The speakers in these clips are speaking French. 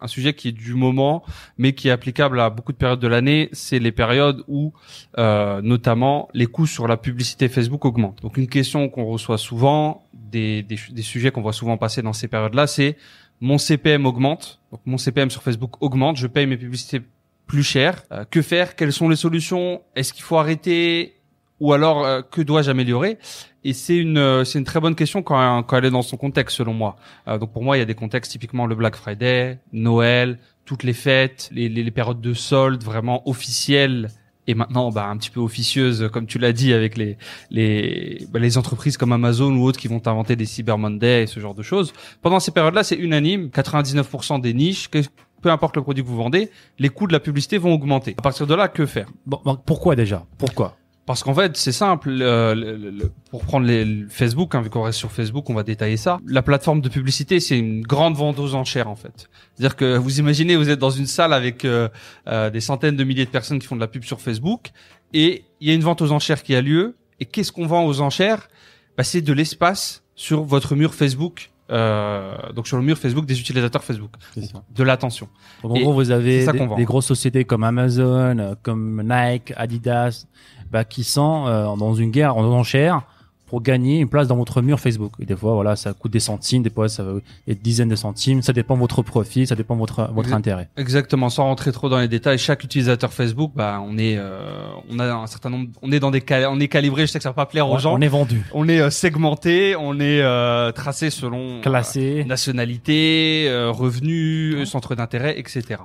Un sujet qui est du moment, mais qui est applicable à beaucoup de périodes de l'année. C'est les périodes où, euh, notamment, les coûts sur la publicité Facebook augmentent. Donc, une question qu'on reçoit souvent, des, des, sujets qu'on voit souvent passer dans ces périodes-là, c'est mon CPM augmente. Donc, mon CPM sur Facebook augmente. Je paye mes publicités plus cher. Euh, que faire? Quelles sont les solutions? Est-ce qu'il faut arrêter? Ou alors euh, que dois-je améliorer? Et c'est une euh, c'est une très bonne question quand, quand elle est dans son contexte selon moi. Euh, donc pour moi il y a des contextes typiquement le Black Friday, Noël, toutes les fêtes, les, les, les périodes de soldes vraiment officielles et maintenant bah, un petit peu officieuses comme tu l'as dit avec les les bah, les entreprises comme Amazon ou autres qui vont inventer des Cyber Monday et ce genre de choses. Pendant ces périodes-là c'est unanime, 99% des niches que peu importe le produit que vous vendez, les coûts de la publicité vont augmenter. À partir de là, que faire? Bon, pourquoi déjà? Pourquoi? Parce qu'en fait, c'est simple. euh, le- le- pour prendre les, le Facebook, hein, vu qu'on reste sur Facebook, on va détailler ça. La plateforme de publicité, c'est une grande vente aux enchères, en fait. C'est-à-dire que vous imaginez, vous êtes dans une salle avec euh, euh, des centaines de milliers de personnes qui font de la pub sur Facebook, et il y a une vente aux enchères qui a lieu. Et qu'est-ce qu'on vend aux enchères? Bah, C'est de l'espace sur votre mur Facebook. Euh, donc sur le mur Facebook des utilisateurs Facebook, de l'attention. En gros, vous avez des, grosses sociétés comme Amazon, euh, comme Nike, Adidas, bah, qui sont euh, dans une guerre en enchères pour gagner une place dans votre mur Facebook. Et des fois, voilà, ça coûte des centimes, des fois, ça va être des dizaines de centimes. Ça dépend de votre profit, ça dépend de votre, votre intérêt. Exactement, sans rentrer trop dans les détails, chaque utilisateur Facebook, bah, on est, euh, on a un certain nombre, on est dans des, on est calibré. Je sais que ça va pas plaire aux gens. on est vendu, On est euh, segmenté, on est euh, tracé selon euh, classé. nationalité, euh, revenus, euh, centre d'intérêt, etc.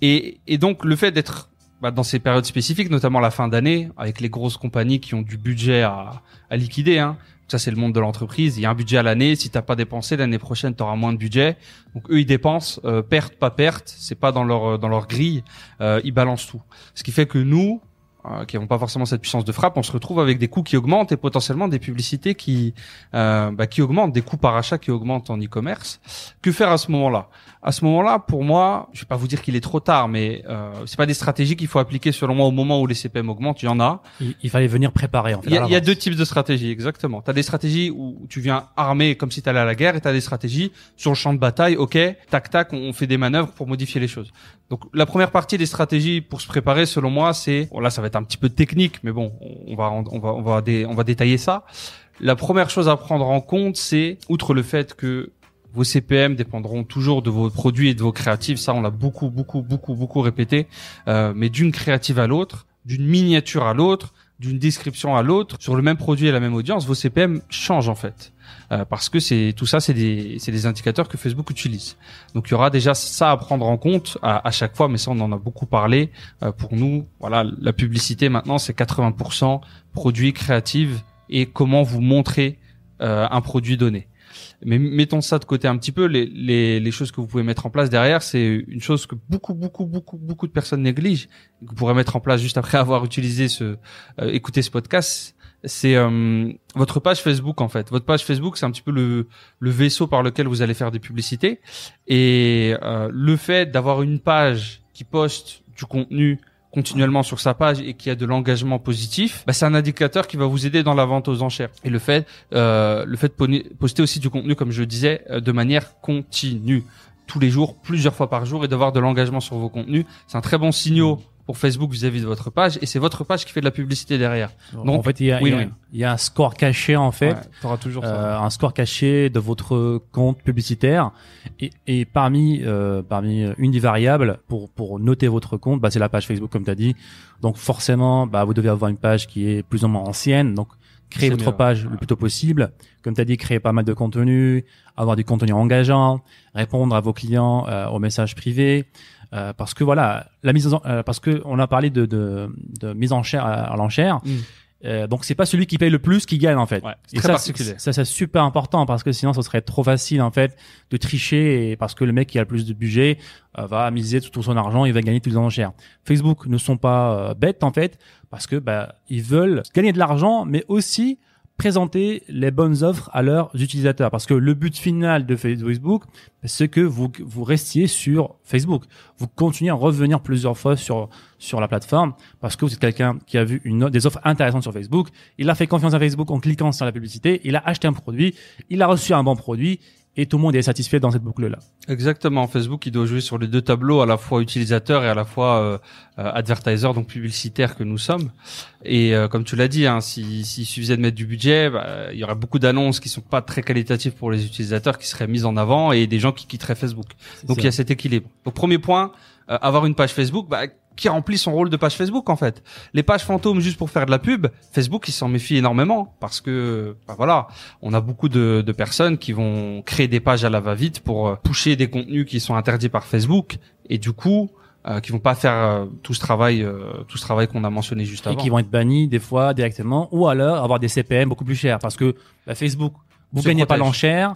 Et, et donc le fait d'être bah, dans ces périodes spécifiques, notamment la fin d'année, avec les grosses compagnies qui ont du budget à, à liquider, hein. ça c'est le monde de l'entreprise, il y a un budget à l'année, si t'as pas dépensé l'année prochaine, tu auras moins de budget. Donc eux ils dépensent, euh, perte pas perte, c'est pas dans leur dans leur grille, euh, ils balancent tout. Ce qui fait que nous, euh, qui n'avons pas forcément cette puissance de frappe, on se retrouve avec des coûts qui augmentent et potentiellement des publicités qui euh, bah, qui augmentent, des coûts par achat qui augmentent en e-commerce. Que faire à ce moment-là? À ce moment-là, pour moi, je vais pas vous dire qu'il est trop tard, mais euh, c'est pas des stratégies qu'il faut appliquer selon moi au moment où les CPM augmentent. Il y en a. Il, il fallait venir préparer, en fait. Il y a, à il y a l'avance. deux types de stratégies, exactement. Tu as des stratégies où tu viens armé comme si tu allais à la guerre, et tu as des stratégies sur le champ de bataille, ok, tac tac, on, on fait des manœuvres pour modifier les choses. Donc la première partie des stratégies pour se préparer, selon moi, c'est bon, là ça va être un petit peu technique, mais bon, on va on va on va on va détailler ça. La première chose à prendre en compte, c'est outre le fait que vos CPM dépendront toujours de vos produits et de vos créatives. Ça, on l'a beaucoup, beaucoup, beaucoup, beaucoup répété. Euh, mais d'une créative à l'autre, d'une miniature à l'autre, d'une description à l'autre, sur le même produit et la même audience, vos CPM changent en fait. Euh, parce que c'est tout ça, c'est des, des indicateurs que Facebook utilise. Donc il y aura déjà ça à prendre en compte à, à chaque fois, mais ça on en a beaucoup parlé. Euh, pour nous, voilà, la publicité maintenant c'est 80% produits créatifs et comment vous montrer euh, un produit donné. Mais mettons ça de côté un petit peu. Les, les, les choses que vous pouvez mettre en place derrière, c'est une chose que beaucoup, beaucoup, beaucoup, beaucoup de personnes négligent. Que vous pourrez mettre en place juste après avoir utilisé ce, euh, écouté ce podcast. C'est euh, votre page Facebook en fait. Votre page Facebook, c'est un petit peu le, le vaisseau par lequel vous allez faire des publicités. Et euh, le fait d'avoir une page qui poste du contenu continuellement sur sa page et qui a de l'engagement positif, bah, c'est un indicateur qui va vous aider dans la vente aux enchères. Et le fait, euh, le fait de poster aussi du contenu, comme je disais, euh, de manière continue, tous les jours, plusieurs fois par jour, et d'avoir de l'engagement sur vos contenus, c'est un très bon signal pour Facebook vis-à-vis de votre page, et c'est votre page qui fait de la publicité derrière. Donc, en fait, il y a, oui, il y a- oui. il y a un score caché, en fait. Ouais, t'auras toujours ça. euh, un score caché de votre compte publicitaire et, et parmi euh, parmi une des variables pour pour noter votre compte bah c'est la page Facebook comme tu as dit donc forcément bah vous devez avoir une page qui est plus ou moins ancienne donc créer votre mieux, page ouais. le plus tôt possible comme tu as dit créer pas mal de contenu avoir du contenu engageant répondre à vos clients euh, aux messages privés euh, parce que voilà la mise en euh, parce que on a parlé de de, de mise en chair à, à l'enchère Mm. Euh, donc c'est pas celui qui paye le plus qui gagne en fait. Ouais, Et ça, Ça c'est super important parce que sinon ce serait trop facile en fait de tricher et parce que le mec qui a le plus de budget euh, va miser tout, tout son argent, il va gagner tous les enchères. Facebook ne sont pas euh, bêtes en fait parce que bah ils veulent gagner de l'argent mais aussi présenter les bonnes offres à leurs utilisateurs. Parce que le but final de Facebook c'est que vous vous restiez sur Facebook. Vous continuez à revenir plusieurs fois sur sur la plateforme parce que vous êtes quelqu'un qui a vu une, des offres intéressantes sur Facebook. Il a fait confiance à Facebook en cliquant sur la publicité. Il a acheté un produit. Il a reçu un bon produit et tout le monde est satisfait dans cette boucle là Exactement. Facebook, il doit jouer sur les deux tableaux, à la fois utilisateur et à la fois euh, euh, advertiser, donc publicitaire que nous sommes. Et euh, comme tu l'as dit, hein, si- s'il suffisait de mettre du budget, bah, il y aurait beaucoup d'annonces qui sont pas très qualitatives pour les utilisateurs qui seraient mises en avant et des gens qui quitteraient Facebook. Donc il y a cet équilibre. Donc premier point, euh, avoir une page Facebook bah, qui remplit son rôle de page Facebook en fait. Les pages fantômes juste pour faire de la pub, Facebook il s'en méfie énormément parce que bah, voilà, on a beaucoup de, de personnes qui vont créer des pages à la va-vite pour euh, pusher des contenus qui sont interdits par Facebook et du coup euh, qui vont pas faire euh, tout ce travail euh, tout ce travail qu'on a mentionné juste et avant. qui vont être bannis des fois directement ou alors avoir des CPM beaucoup plus chers parce que bah, Facebook vous gagnez pas l'enchère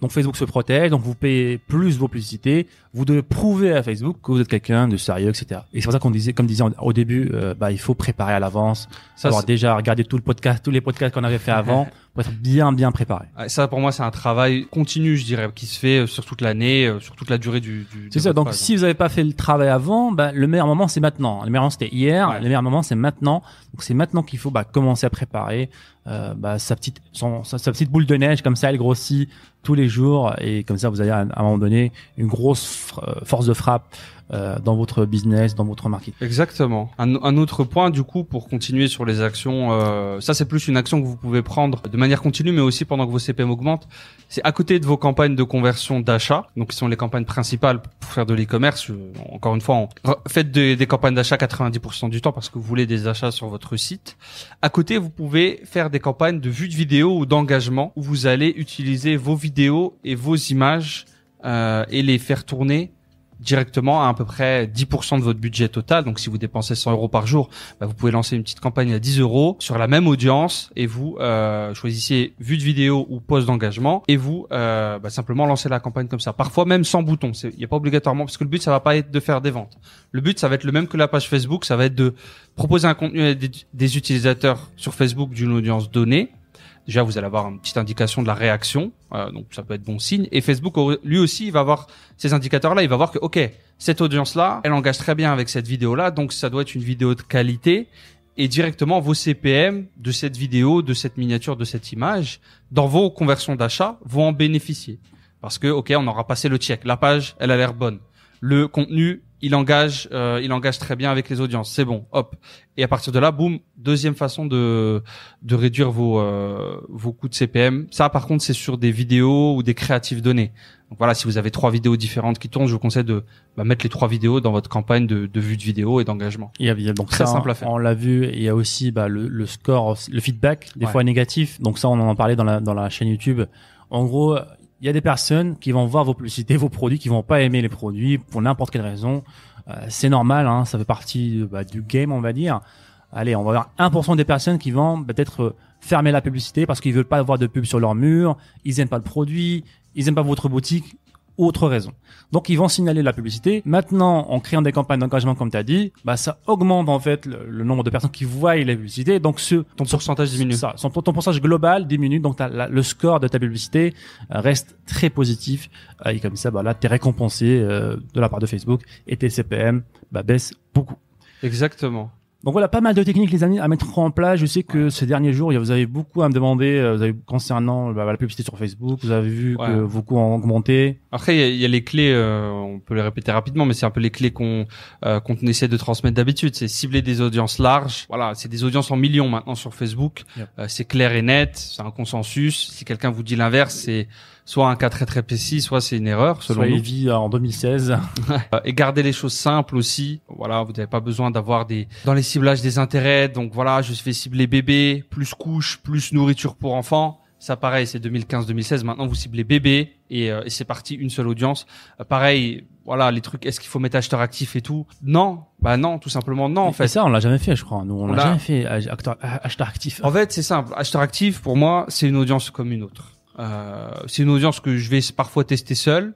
donc Facebook se protège donc vous payez plus vos publicités. Vous devez prouver à Facebook que vous êtes quelqu'un de sérieux etc et c'est pour ça qu'on disait comme disait au début euh, bah il faut préparer à l'avance Ça, avoir c'est- déjà regardé tout le podcast tous les podcasts qu'on avait fait avant être bien bien préparé Ça pour moi c'est un travail continu je dirais qui se fait euh, sur toute l'année, euh, sur toute la durée du. du C'est ça. Donc, page. si vous n'avez pas fait le travail avant, bah, le meilleur moment, c'est maintenant. Le meilleur moment, c'était hier. Ouais. Le meilleur moment, c'est maintenant. Donc, c'est maintenant qu'il faut bah, commencer à préparer euh, bah, sa petite son, sa, sa petite boule de neige. Comme ça, elle grossit tous les jours. Et comme ça, vous avez à, un moment donné une grosse force de frappe euh, dans votre business, dans votre marketing. Exactement. Un, autre point, du coup, pour continuer sur les actions, euh, ça c'est plus une action que vous pouvez prendre de manière continue, mais aussi pendant que vos CPM augmentent. C'est à côté de vos campagnes de conversion d'achat, donc qui sont les campagnes principales pour faire de l'e-commerce. euh, Encore une fois, faites des, des campagnes d'achat 90% du temps parce que vous voulez des achats sur votre site. À côté, vous pouvez faire des campagnes de vue de vidéo ou d'engagement où vous allez utiliser vos vidéos et vos images euh, et les faire tourner directement à à peu près 10% de votre budget total. Donc si vous dépensez 100 euros par jour, bah, vous pouvez lancer une petite campagne à 10 euros sur la même audience et vous euh, choisissez vue de vidéo ou post d'engagement et vous euh, bah, simplement lancez la campagne comme ça. Parfois même sans bouton. Il n'y a pas obligatoirement parce que le but ça va pas être de faire des ventes. Le but ça va être le même que la page Facebook. Ça va être de proposer un contenu à des utilisateurs sur Facebook d'une audience donnée. Déjà, vous allez avoir une petite indication de la réaction, euh, donc ça peut être bon signe. Et Facebook, lui aussi, il va avoir ces indicateurs-là. Il va voir que, ok, cette audience-là, elle engage très bien avec cette vidéo-là, donc ça doit être une vidéo de qualité. Et directement, vos CPM de cette vidéo, de cette miniature, de cette image, dans vos conversions d'achat, vont en bénéficier. Parce que, ok, on aura passé le check. La page, elle a l'air bonne. Le contenu, il engage, euh, il engage très bien avec les audiences. C'est bon, hop. Et à partir de là, boum, deuxième façon de de réduire vos euh, vos coûts de CPM. Ça, par contre, c'est sur des vidéos ou des créatives données. Donc voilà, si vous avez trois vidéos différentes qui tournent, je vous conseille de bah, mettre les trois vidéos dans votre campagne de, de vue de vidéo et d'engagement. Il y a, il y a donc Très ça, simple à faire. On l'a vu. Il y a aussi bah, le, le score, le feedback, des Ouais. fois négatif. Donc ça, on en parlait dans la dans la chaîne YouTube. En gros, il y a des personnes qui vont voir vos publicités, vos produits, qui vont pas aimer les produits pour n'importe quelle raison. Euh, c'est normal, hein, ça fait partie bah, du game, on va dire. Allez, on va avoir 1% des personnes qui vont peut-être euh, fermer la publicité parce qu'ils veulent pas avoir de pub sur leur mur, ils aiment pas le produit, ils aiment pas votre boutique, ou autre raison. Donc ils vont signaler la publicité. Maintenant, en créant des campagnes d'engagement comme tu as dit, bah ça augmente en fait le, le nombre de personnes qui voient la publicité. Donc ce Ton pourcentage diminue. ça, son, ton pourcentage global diminue, donc la- le score de ta publicité euh, reste très positif. Euh, et comme ça, bah là, t'es récompensé euh, de la part de Facebook et tes CPM bah, baissent beaucoup. Exactement. Donc voilà, pas mal de techniques les amis à mettre en place. Je sais que ces derniers jours, vous avez beaucoup à me demander euh, vous avez, concernant bah, la publicité sur Facebook. Vous avez vu Ouais. que vos coûts ont augmenté. Après, il y a- il y, a les clés, euh, on peut les répéter rapidement, mais c'est un peu les clés qu'on euh, qu'on essaie de transmettre d'habitude. C'est cibler des audiences larges. Voilà, c'est des audiences en millions maintenant sur Facebook. Yep. Euh, c'est clair et net, c'est un consensus. Si quelqu'un vous dit l'inverse, c'est soit un cas très très précis, soit c'est une erreur selon Selon nous. En 2016. Euh, et garder les choses simples aussi. Voilà, vous n'avez pas besoin d'avoir des dans les ciblages des intérêts. Donc voilà, je fais cibler bébé, plus couche, plus nourriture pour enfants. Ça pareil, c'est 2015-2016. Maintenant, vous ciblez bébé et, euh, et c'est parti, une seule audience. Euh, pareil, voilà, les trucs, est-ce qu'il faut mettre acheteur actif et tout? Non, bah non, tout simplement non, en Et fait. ça, on l'a jamais fait, je crois. Nous, on, On l'a jamais fait. Acheteur actif. En fait, c'est simple. Acheteur actif, pour moi, c'est une audience comme une autre. Euh, c'est une audience que je vais parfois tester seul.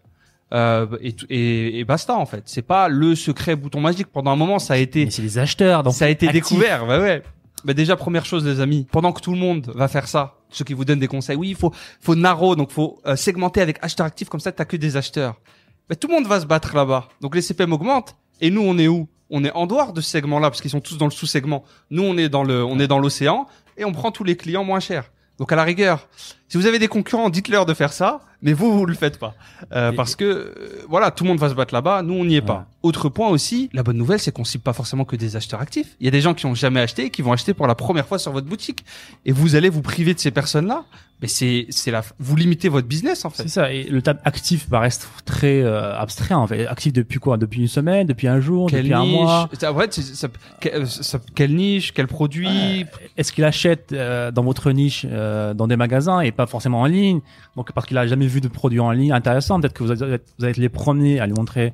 Euh, et, et, et basta en fait. C'est pas le secret bouton magique. Pendant un moment, ça a été Mais c'est des acheteurs. Donc ça a été découvert. Bah ouais. Bah déjà première chose les amis, pendant que tout le monde va faire ça, ceux qui vous donnent des conseils, oui, il faut faut narrow, donc faut euh, segmenter avec acheteur actif comme ça t'as que des acheteurs. Bah, tout le monde va se battre là-bas. Donc les CPM augmentent et nous on est où? On est en dehors de ce segment-là parce qu'ils sont tous dans le sous-segment. Nous on est dans le on est dans l'océan et on prend tous les clients moins chers. Donc à la rigueur, si vous avez des concurrents, dites-leur de faire ça, mais vous vous le faites pas Euh, parce que euh, voilà, tout le monde va se battre là-bas, nous on n'y est Ouais. pas. Autre point aussi, la bonne nouvelle c'est qu'on cible pas forcément que des acheteurs actifs. Il y a des gens qui ont jamais acheté et qui vont acheter pour la première fois sur votre boutique et vous allez vous priver de ces personnes-là. Mais c'est c'est la vous limitez votre business en fait. C'est ça. Et le terme actif bah, reste très euh, abstrait en fait. Actif depuis quoi? Depuis une semaine, depuis un jour, Quelle depuis un mois? en fait, c'est- ça- que- ça- quelle niche, quel produit? Est-ce qu'il achète euh, dans votre niche, euh, dans des magasins et pas forcément en ligne? Donc parce qu'il a jamais vu de produits en ligne intéressants, peut-être que vous allez, être- vous allez être les premiers à lui montrer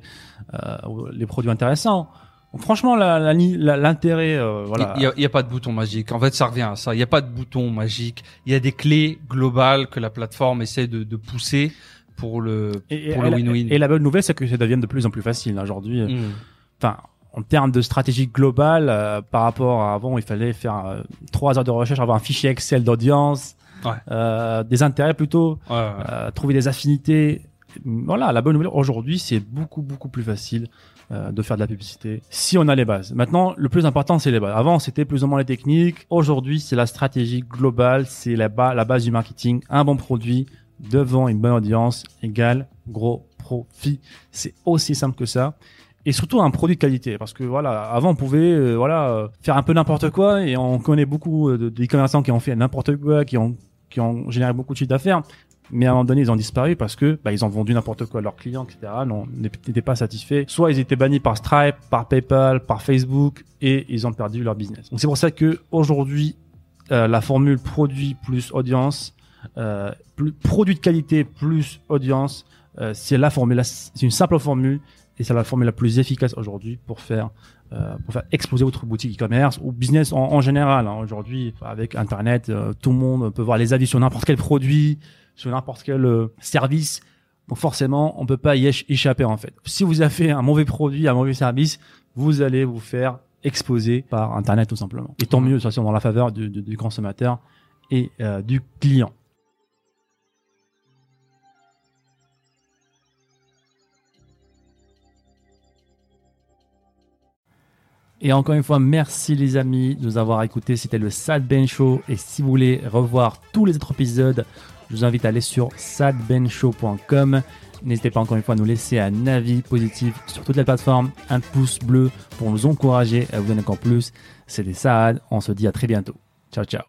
euh, les produits intéressants. Franchement, l'intérêt, euh, voilà. Il y a, pas de bouton magique. En fait, ça revient à ça. Il y a pas de bouton magique. Il y a des clés globales que la plateforme essaie de, de pousser pour le et, pour et le la- win-win. et la bonne nouvelle, c'est que ça devient de plus en plus facile aujourd'hui. Mm. Enfin, en termes de stratégie globale, euh, par rapport à avant, il fallait faire trois heures de recherche, avoir un fichier Excel d'audience, Ouais. euh, des intérêts plutôt, euh, trouver des affinités. Voilà, la bonne nouvelle aujourd'hui, c'est beaucoup beaucoup plus facile euh, de faire de la publicité si on a les bases. Maintenant, le plus important, c'est les bases. Avant, c'était plus ou moins les techniques. Aujourd'hui, c'est la stratégie globale, c'est la, ba- la base du marketing. Un bon produit devant une bonne audience égale gros profit. C'est aussi simple que ça. Et surtout un produit de qualité, parce que voilà, avant on pouvait euh, voilà euh, faire un peu n'importe quoi, et on connaît beaucoup de, des commerçants qui ont fait n'importe quoi, qui ont qui ont généré beaucoup de chiffre d'affaires, mais à un moment donné ils ont disparu parce que bah, ils ont vendu n'importe quoi à leurs clients, etc. N'étaient pas satisfaits. Soit ils étaient bannis par Stripe, par PayPal, par Facebook, et ils ont perdu leur business. Donc c'est pour ça que aujourd'hui euh, la formule produit plus audience, euh, plus, produit de qualité plus audience, euh, c'est la formule, c'est une simple formule et c'est la formule la plus efficace aujourd'hui pour faire euh, pour faire exploser votre boutique e-commerce ou business en, en général. hein. Aujourd'hui, avec Internet, euh, tout le monde peut voir les avis sur n'importe quel produit, sur n'importe quel euh, service. Donc forcément, on peut pas y éch- échapper en fait. Si vous avez fait un mauvais produit, un mauvais service, vous allez vous faire exposer par Internet tout simplement. Et tant mieux, de toute façon, dans la faveur du, du- du consommateur et euh, du client. Et encore une fois, merci les amis de nous avoir écoutés. C'était le Sad Ben Show. Et si vous voulez revoir tous les autres épisodes, je vous invite à aller sur sadbenshow.com. N'hésitez pas encore une fois à nous laisser un avis positif sur toutes les plateformes, un pouce bleu pour nous encourager à vous donner encore plus. C'était Saad. On se dit à très bientôt. Ciao, ciao.